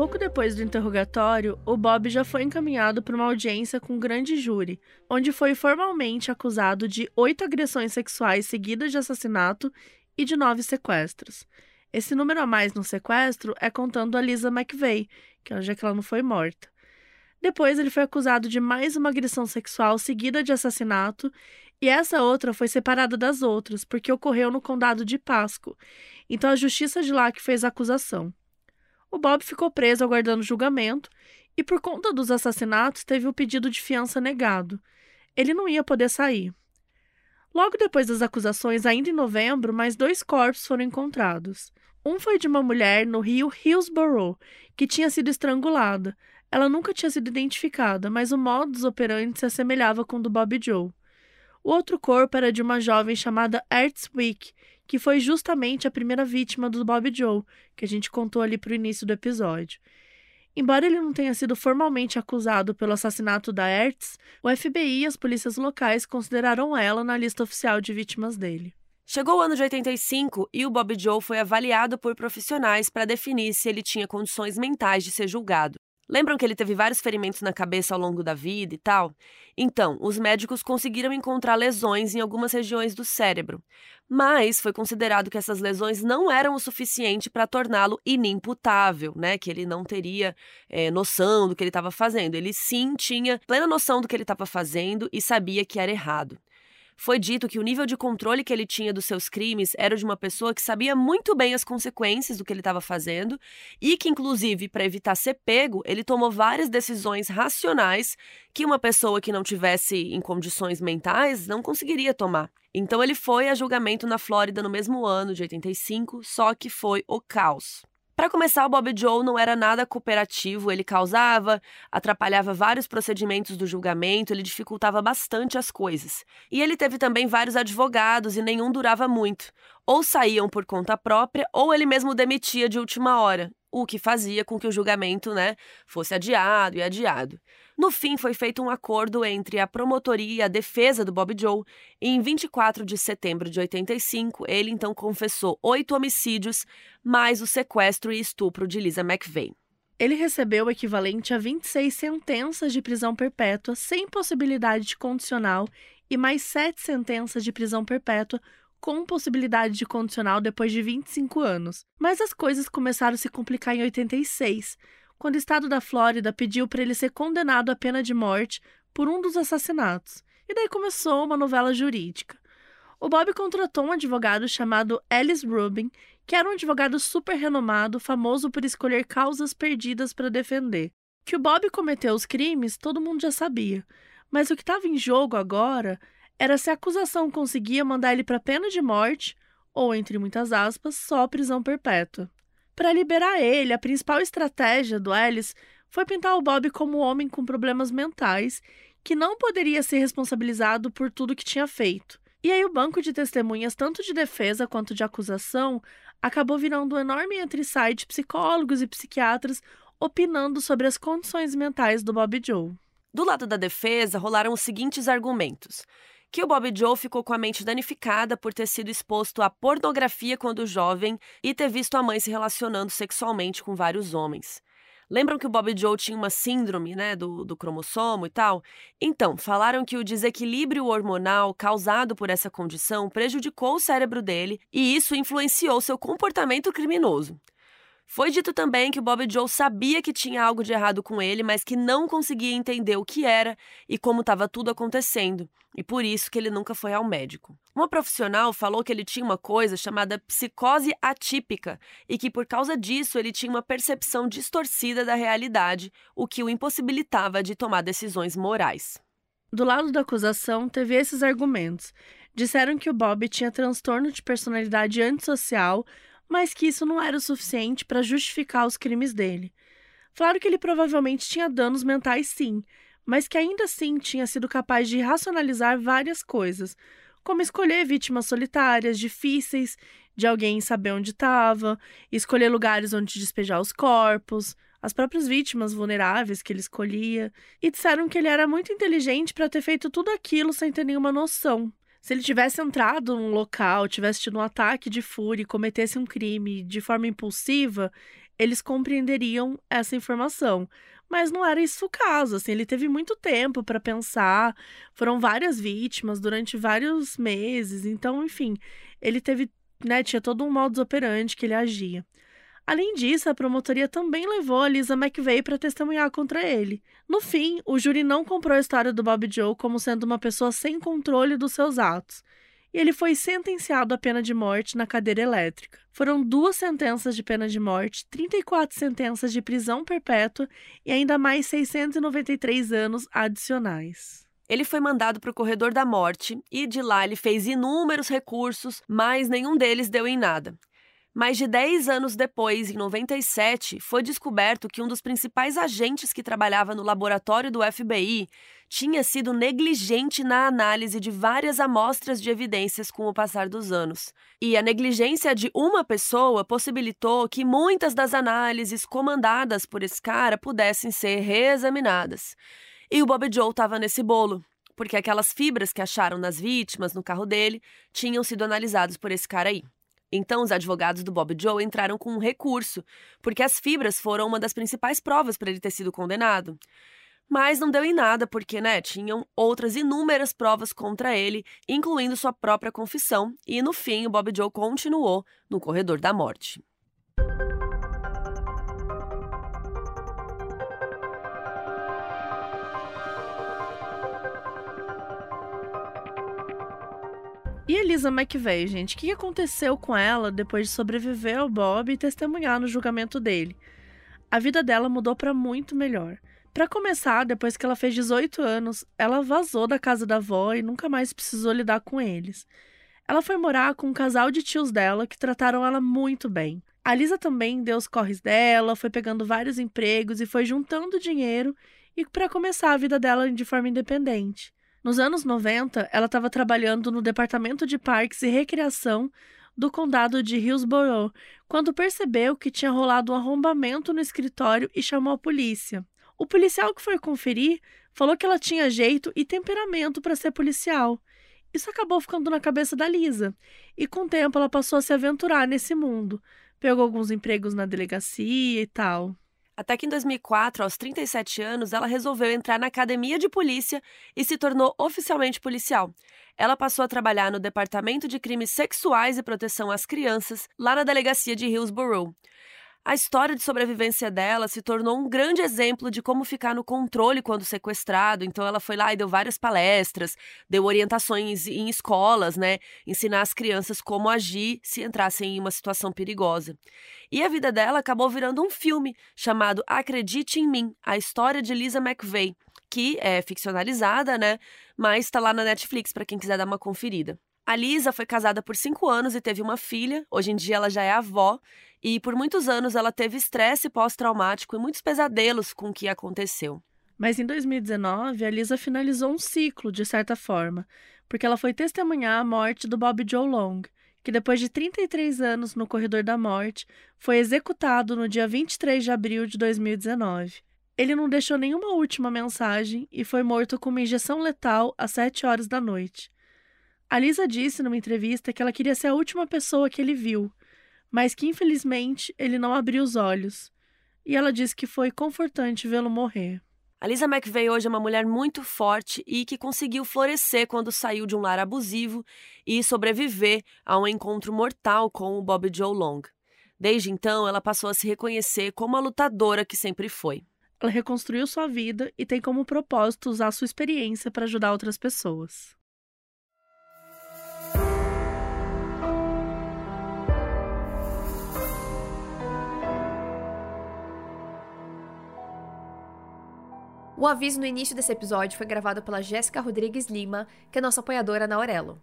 Pouco depois do interrogatório, o Bob já foi encaminhado para uma audiência com um grande júri, onde foi formalmente acusado de oito agressões sexuais seguidas de assassinato e de nove sequestros. Esse número a mais no sequestro é contando a Lisa McVeigh, que já que ela não foi morta. Depois ele foi acusado de mais uma agressão sexual seguida de assassinato, e essa outra foi separada das outras, porque ocorreu no condado de Pasco. Então a justiça de lá que fez a acusação. O Bob ficou preso aguardando julgamento e, por conta dos assassinatos, teve o pedido de fiança negado. Ele não ia poder sair. Logo depois das acusações, ainda em novembro, mais dois corpos foram encontrados. Um foi de uma mulher no rio Hillsborough, que tinha sido estrangulada. Ela nunca tinha sido identificada, mas o modus operandi se assemelhava com o do Bob Joe. O outro corpo era de uma jovem chamada Ertz Wick, que foi justamente a primeira vítima do Bob Joe, que a gente contou ali para o início do episódio. Embora ele não tenha sido formalmente acusado pelo assassinato da Ertz, o FBI e as polícias locais consideraram ela na lista oficial de vítimas dele. Chegou o ano de 85 e o Bob Joe foi avaliado por profissionais para definir se ele tinha condições mentais de ser julgado. Lembram que ele teve vários ferimentos na cabeça ao longo da vida e tal? Então, os médicos conseguiram encontrar lesões em algumas regiões do cérebro, mas foi considerado que essas lesões não eram o suficiente para torná-lo inimputável, né? Que ele não teria é, noção do que ele estava fazendo. Ele sim tinha plena noção do que ele estava fazendo e sabia que era errado foi dito que o nível de controle que ele tinha dos seus crimes era de uma pessoa que sabia muito bem as consequências do que ele estava fazendo e que, inclusive, para evitar ser pego, ele tomou várias decisões racionais que uma pessoa que não tivesse em condições mentais não conseguiria tomar. Então ele foi a julgamento na Flórida no mesmo ano de 85, só que foi o caos. Para começar, o Bob Joe não era nada cooperativo, ele causava, atrapalhava vários procedimentos do julgamento, ele dificultava bastante as coisas. E ele teve também vários advogados e nenhum durava muito. Ou saíam por conta própria, ou ele mesmo demitia de última hora o que fazia com que o julgamento né, fosse adiado e adiado. No fim, foi feito um acordo entre a promotoria e a defesa do Bob Joe, e em 24 de setembro de 85, ele então confessou oito homicídios, mais o sequestro e estupro de Lisa McVeigh. Ele recebeu o equivalente a 26 sentenças de prisão perpétua sem possibilidade de condicional e mais sete sentenças de prisão perpétua com possibilidade de condicional depois de 25 anos. Mas as coisas começaram a se complicar em 86, quando o estado da Flórida pediu para ele ser condenado à pena de morte por um dos assassinatos. E daí começou uma novela jurídica. O Bob contratou um advogado chamado Ellis Rubin, que era um advogado super renomado, famoso por escolher causas perdidas para defender. Que o Bob cometeu os crimes, todo mundo já sabia. Mas o que estava em jogo agora era se a acusação conseguia mandar ele para pena de morte ou, entre muitas aspas, só prisão perpétua. Para liberar ele, a principal estratégia do Ellis foi pintar o Bob como um homem com problemas mentais que não poderia ser responsabilizado por tudo que tinha feito. E aí o banco de testemunhas, tanto de defesa quanto de acusação, acabou virando um enorme entre-site de psicólogos e psiquiatras opinando sobre as condições mentais do Bob Joe. Do lado da defesa, rolaram os seguintes argumentos que o Bob Joe ficou com a mente danificada por ter sido exposto à pornografia quando jovem e ter visto a mãe se relacionando sexualmente com vários homens. Lembram que o Bob Joe tinha uma síndrome, né, do, do cromossomo e tal? Então, falaram que o desequilíbrio hormonal causado por essa condição prejudicou o cérebro dele e isso influenciou seu comportamento criminoso. Foi dito também que o Bob Joe sabia que tinha algo de errado com ele, mas que não conseguia entender o que era e como estava tudo acontecendo, e por isso que ele nunca foi ao médico. Uma profissional falou que ele tinha uma coisa chamada psicose atípica e que por causa disso ele tinha uma percepção distorcida da realidade, o que o impossibilitava de tomar decisões morais. Do lado da acusação, teve esses argumentos. Disseram que o Bob tinha transtorno de personalidade antissocial, mas que isso não era o suficiente para justificar os crimes dele. Falaram que ele provavelmente tinha danos mentais, sim, mas que ainda assim tinha sido capaz de racionalizar várias coisas, como escolher vítimas solitárias, difíceis, de alguém saber onde estava, escolher lugares onde despejar os corpos, as próprias vítimas vulneráveis que ele escolhia, e disseram que ele era muito inteligente para ter feito tudo aquilo sem ter nenhuma noção. Se ele tivesse entrado num local, tivesse tido um ataque de fúria e cometesse um crime de forma impulsiva, eles compreenderiam essa informação. Mas não era isso o caso, assim, ele teve muito tempo para pensar, foram várias vítimas durante vários meses, então, enfim, ele teve, né, tinha todo um modus operandi que ele agia. Além disso, a promotoria também levou a Lisa McVeigh para testemunhar contra ele. No fim, o júri não comprou a história do Bob Joe como sendo uma pessoa sem controle dos seus atos. E ele foi sentenciado à pena de morte na cadeira elétrica. Foram duas sentenças de pena de morte, 34 sentenças de prisão perpétua e ainda mais 693 anos adicionais. Ele foi mandado para o corredor da morte e de lá ele fez inúmeros recursos, mas nenhum deles deu em nada. Mais de 10 anos depois, em 97, foi descoberto que um dos principais agentes que trabalhava no laboratório do FBI tinha sido negligente na análise de várias amostras de evidências com o passar dos anos. E a negligência de uma pessoa possibilitou que muitas das análises comandadas por esse cara pudessem ser reexaminadas. E o Bob Joe estava nesse bolo porque aquelas fibras que acharam nas vítimas no carro dele tinham sido analisadas por esse cara aí. Então, os advogados do Bob Joe entraram com um recurso, porque as fibras foram uma das principais provas para ele ter sido condenado. Mas não deu em nada, porque, né, tinham outras inúmeras provas contra ele, incluindo sua própria confissão, e no fim o Bob Joe continuou no corredor da morte. Elisa McVeigh, gente, o que aconteceu com ela depois de sobreviver ao Bob e testemunhar no julgamento dele? A vida dela mudou para muito melhor. Para começar, depois que ela fez 18 anos, ela vazou da casa da avó e nunca mais precisou lidar com eles. Ela foi morar com um casal de tios dela que trataram ela muito bem. A Lisa também deu os corres dela, foi pegando vários empregos e foi juntando dinheiro e para começar a vida dela de forma independente. Nos anos 90, ela estava trabalhando no Departamento de Parques e Recreação do condado de Hillsborough, quando percebeu que tinha rolado um arrombamento no escritório e chamou a polícia. O policial que foi conferir falou que ela tinha jeito e temperamento para ser policial. Isso acabou ficando na cabeça da Lisa, e com o tempo ela passou a se aventurar nesse mundo. Pegou alguns empregos na delegacia e tal. Até que em 2004, aos 37 anos, ela resolveu entrar na academia de polícia e se tornou oficialmente policial. Ela passou a trabalhar no Departamento de Crimes Sexuais e Proteção às Crianças, lá na delegacia de Hillsborough. A história de sobrevivência dela se tornou um grande exemplo de como ficar no controle quando sequestrado. Então ela foi lá e deu várias palestras, deu orientações em escolas, né, ensinar as crianças como agir se entrassem em uma situação perigosa. E a vida dela acabou virando um filme chamado Acredite em Mim, a história de Lisa McVeigh, que é ficcionalizada, né, mas está lá na Netflix para quem quiser dar uma conferida. A Lisa foi casada por cinco anos e teve uma filha. Hoje em dia ela já é avó. E por muitos anos ela teve estresse pós-traumático e muitos pesadelos com o que aconteceu. Mas em 2019, a Lisa finalizou um ciclo, de certa forma, porque ela foi testemunhar a morte do Bob Joe Long, que depois de 33 anos no corredor da morte, foi executado no dia 23 de abril de 2019. Ele não deixou nenhuma última mensagem e foi morto com uma injeção letal às 7 horas da noite. A Lisa disse numa entrevista que ela queria ser a última pessoa que ele viu, mas que infelizmente ele não abriu os olhos. E ela disse que foi confortante vê-lo morrer. A Lisa McVeigh hoje é uma mulher muito forte e que conseguiu florescer quando saiu de um lar abusivo e sobreviver a um encontro mortal com o Bob Joe Long. Desde então, ela passou a se reconhecer como a lutadora que sempre foi. Ela reconstruiu sua vida e tem como propósito usar sua experiência para ajudar outras pessoas. O aviso no início desse episódio foi gravado pela Jéssica Rodrigues Lima, que é nossa apoiadora na Aurelo.